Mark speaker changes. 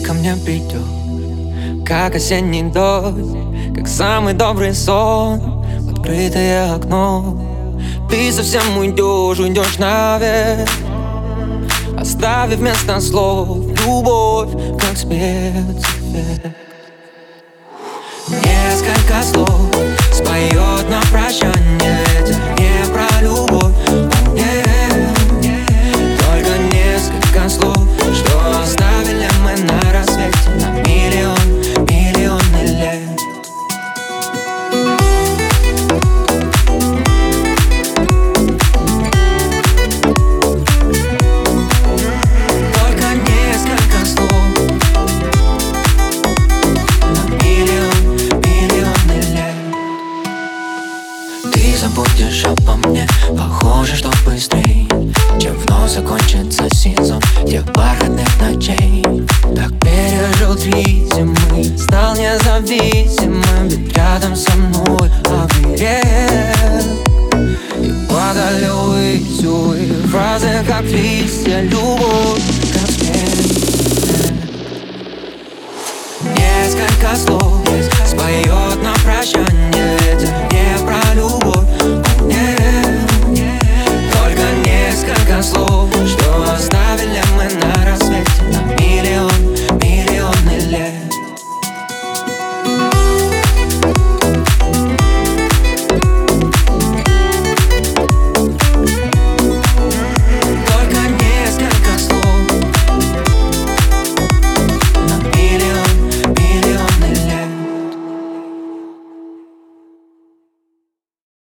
Speaker 1: Ко мне придешь, как осенний дождь Как самый добрый сон, открытое окно Ты совсем уйдешь, уйдешь наверх. Оставив вместо слов любовь, как спецэффект Ты забудешь обо мне. Похоже, что быстрей Чем вновь закончится сезон Тех бархатных ночей. Так пережил три зимы Стал независимым Ведь рядом со мной оберег. И падали увы, Фразы как листья Любовь как смерть. Несколько слов споет на прощание